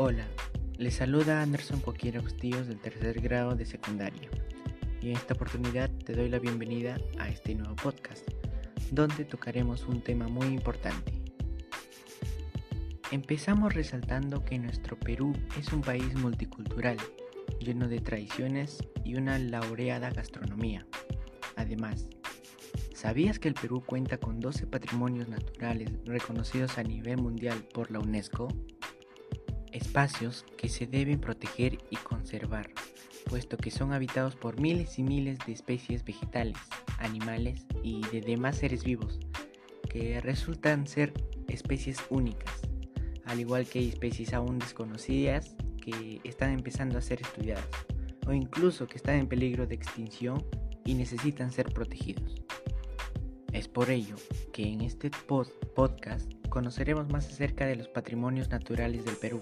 Hola, les saluda Anderson Coquero Bustillos del tercer grado de secundaria y en esta oportunidad te doy la bienvenida a este nuevo podcast donde tocaremos un tema muy importante. Empezamos resaltando que nuestro Perú es un país multicultural, lleno de tradiciones y una laureada gastronomía. Además, ¿sabías que el Perú cuenta con 12 patrimonios naturales reconocidos a nivel mundial por la UNESCO? Espacios que se deben proteger y conservar, puesto que son habitados por miles y miles de especies vegetales, animales y de demás seres vivos, que resultan ser especies únicas, al igual que hay especies aún desconocidas que están empezando a ser estudiadas, o incluso que están en peligro de extinción y necesitan ser protegidos. Es por ello que en este podcast conoceremos más acerca de los patrimonios naturales del Perú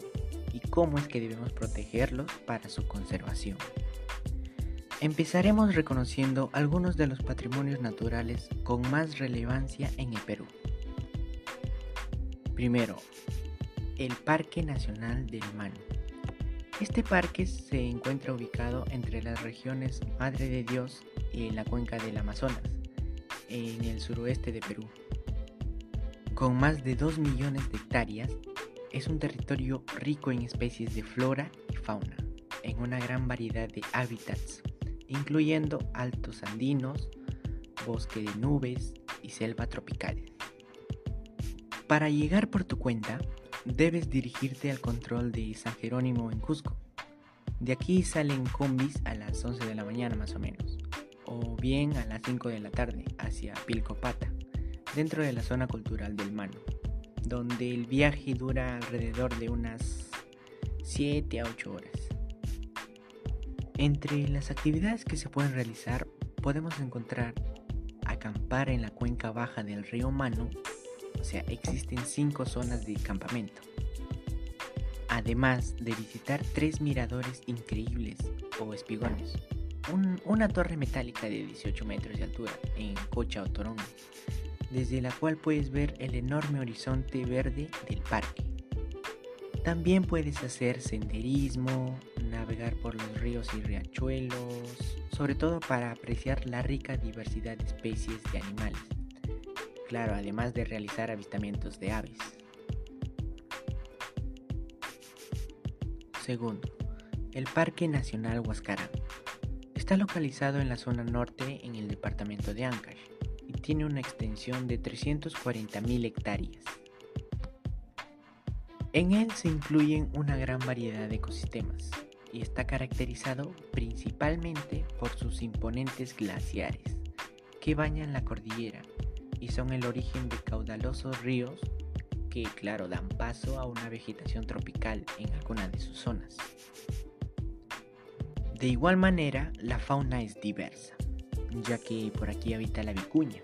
y cómo es que debemos protegerlos para su conservación. Empezaremos reconociendo algunos de los patrimonios naturales con más relevancia en el Perú. Primero, el Parque Nacional del Manu. Este parque se encuentra ubicado entre las regiones Madre de Dios y la cuenca del Amazonas, en el suroeste de Perú. Con más de 2 millones de hectáreas, es un territorio rico en especies de flora y fauna, en una gran variedad de hábitats incluyendo altos andinos, bosque de nubes y selva tropical. Para llegar por tu cuenta, debes dirigirte al control de San Jerónimo en Cusco. De aquí salen combis a las 11 de la mañana más o menos, o bien a las 5 de la tarde hacia Pilcopata, dentro de la zona cultural del Mano, donde el viaje dura alrededor de unas 7 a 8 horas. Entre las actividades que se pueden realizar podemos encontrar acampar en la cuenca baja del río Mano, o sea, existen cinco zonas de campamento. Además de visitar tres miradores increíbles o espigones, una torre metálica de 18 metros de altura en Cocha o Torongo, desde la cual puedes ver el enorme horizonte verde del parque. También puedes hacer senderismo, navegar por los ríos y riachuelos, sobre todo para apreciar la rica diversidad de especies de animales. Claro, además de realizar avistamientos de aves. Segundo, el Parque Nacional Huascarán. Está localizado en la zona norte en el departamento de Ancash tiene una extensión de 340.000 hectáreas. En él se incluyen una gran variedad de ecosistemas, y está caracterizado principalmente por sus imponentes glaciares que bañan la cordillera y son el origen de caudalosos ríos que, claro, dan paso a una vegetación tropical en alguna de sus zonas. De igual manera, la fauna es diversa, ya que por aquí habita la vicuña,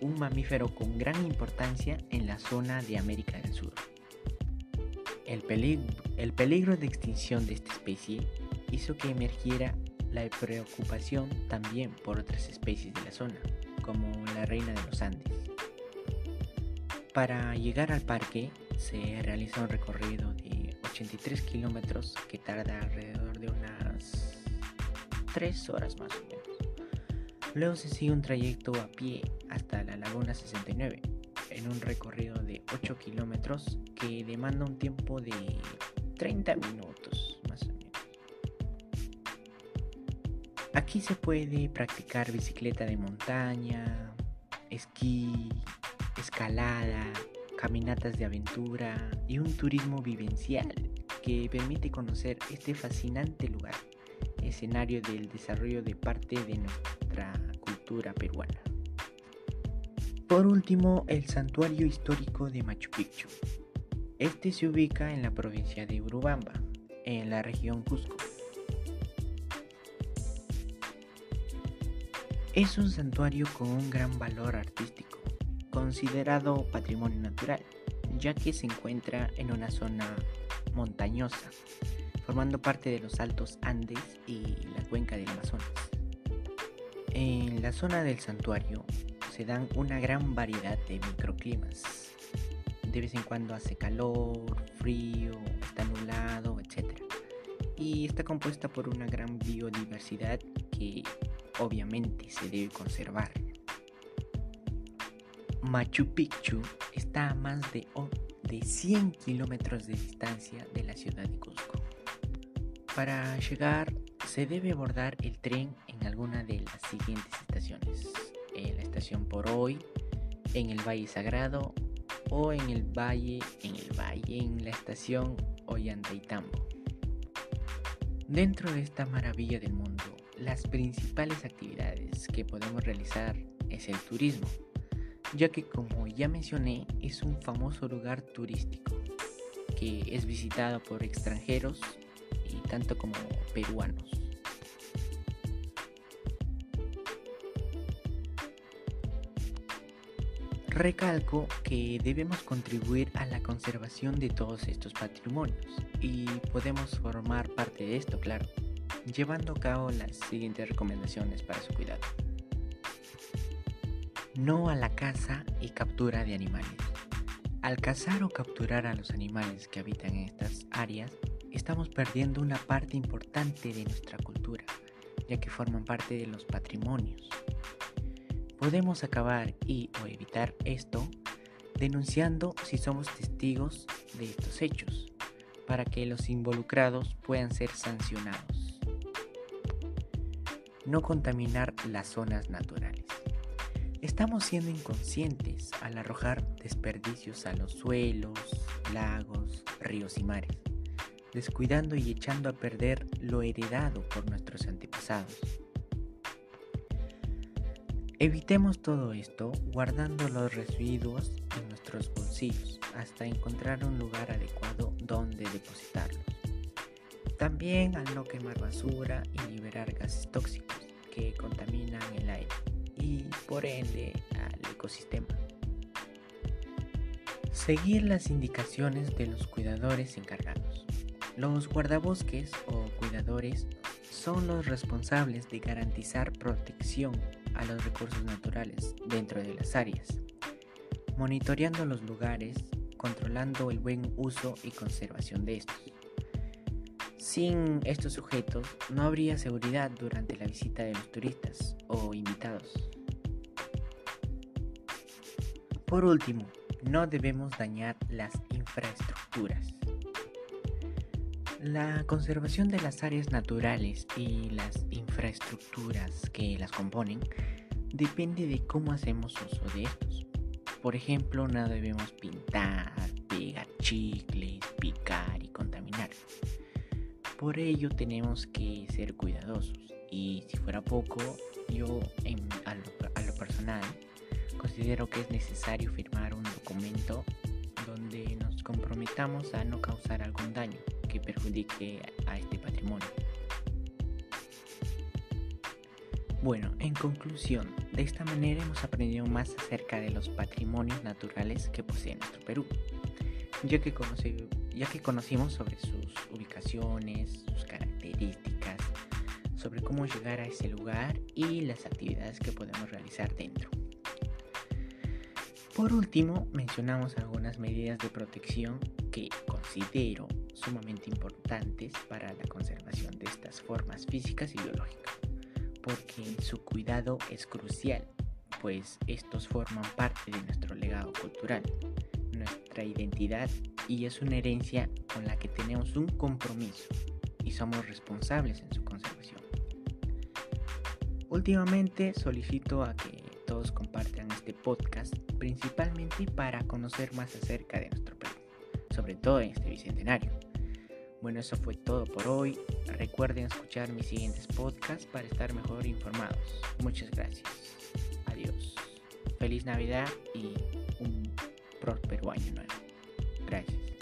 un mamífero con gran importancia en la zona de América del Sur. El peligro, de extinción de esta especie hizo que emergiera la preocupación también por otras especies de la zona, como la reina de los Andes. Para llegar al parque se realiza un recorrido de 83 kilómetros que tarda alrededor de unas 3 horas más o menos. Luego se sigue un trayecto a pie hasta la Laguna 69, en un recorrido de 8 kilómetros que demanda un tiempo de 30 minutos más o menos. Aquí se puede practicar bicicleta de montaña, esquí, escalada, caminatas de aventura y un turismo vivencial que permite conocer este fascinante lugar, escenario del desarrollo de parte de nuestra cultura peruana. Por último, el santuario histórico de Machu Picchu. Este se ubica en la provincia de Urubamba, en la región Cusco. Es un santuario con un gran valor artístico, considerado patrimonio natural, ya que se encuentra en una zona montañosa, formando parte de los Altos Andes y la cuenca del Amazonas. En la zona del santuario se dan una gran variedad de microclimas. De vez en cuando hace calor, frío, está nublado, etc. Y está compuesta por una gran biodiversidad que obviamente se debe conservar. Machu Picchu está a más de, de 100 kilómetros de distancia de la ciudad de Cusco. Para llegar se debe abordar el tren en alguna de las siguientes estaciones. Por hoy, en el Valle Sagrado o en el Valle, en el Valle, en la estación Ollantaytambo. Dentro de esta maravilla del mundo, las principales actividades que podemos realizar es el turismo, ya que como ya mencioné es un famoso lugar turístico que es visitado por extranjeros y tanto como peruanos. Recalco que debemos contribuir a la conservación de todos estos patrimonios y podemos formar parte de esto, claro, llevando a cabo las siguientes recomendaciones para su cuidado. No a la caza y captura de animales. Al cazar o capturar a los animales que habitan en estas áreas, estamos perdiendo una parte importante de nuestra cultura, ya que forman parte de los patrimonios Podemos acabar y o evitar esto denunciando si somos testigos de estos hechos, para que los involucrados puedan ser sancionados. No contaminar las zonas naturales. Estamos siendo inconscientes al arrojar desperdicios a los suelos, lagos, ríos y mares, descuidando y echando a perder lo heredado por nuestros antepasados. Evitemos todo esto guardando los residuos en nuestros bolsillos hasta encontrar un lugar adecuado donde depositarlos. También al no quemar basura y liberar gases tóxicos que contaminan el aire y por ende al ecosistema. Seguir las indicaciones de los cuidadores encargados. Los guardabosques o cuidadores son los responsables de garantizar protección a los recursos naturales dentro de las áreas, monitoreando los lugares, controlando el buen uso y conservación de estos. Sin estos sujetos no habría seguridad durante la visita de los turistas o invitados. Por último, no debemos dañar las infraestructuras. La conservación de las áreas naturales y las que las componen depende de cómo hacemos uso de estos. Por ejemplo, no debemos pintar, pegar chicles, picar y contaminar. Por ello tenemos que ser cuidadosos y si fuera poco, yo a, lo, a lo personal considero que es necesario firmar un documento donde nos comprometamos a no causar algún daño que perjudique a este patrimonio. Bueno, en conclusión, de esta manera hemos aprendido más acerca de los patrimonios naturales que posee nuestro Perú, ya que, conocimos sobre sus ubicaciones, sus características, sobre cómo llegar a ese lugar y las actividades que podemos realizar dentro. Por último, mencionamos algunas medidas de protección que considero sumamente importantes para la conservación de estas formas físicas y biológicas, porque su cuidado es crucial, pues estos forman parte de nuestro legado cultural, nuestra identidad y es una herencia con la que tenemos un compromiso y somos responsables en su conservación. Últimamente solicito a que todos compartan este podcast principalmente para conocer más acerca de nuestro Perú, sobre todo en este bicentenario. Bueno, eso fue todo por hoy. Recuerden escuchar mis siguientes podcasts para estar mejor informados. Muchas gracias. Adiós. Feliz Navidad y un próspero año nuevo. Gracias.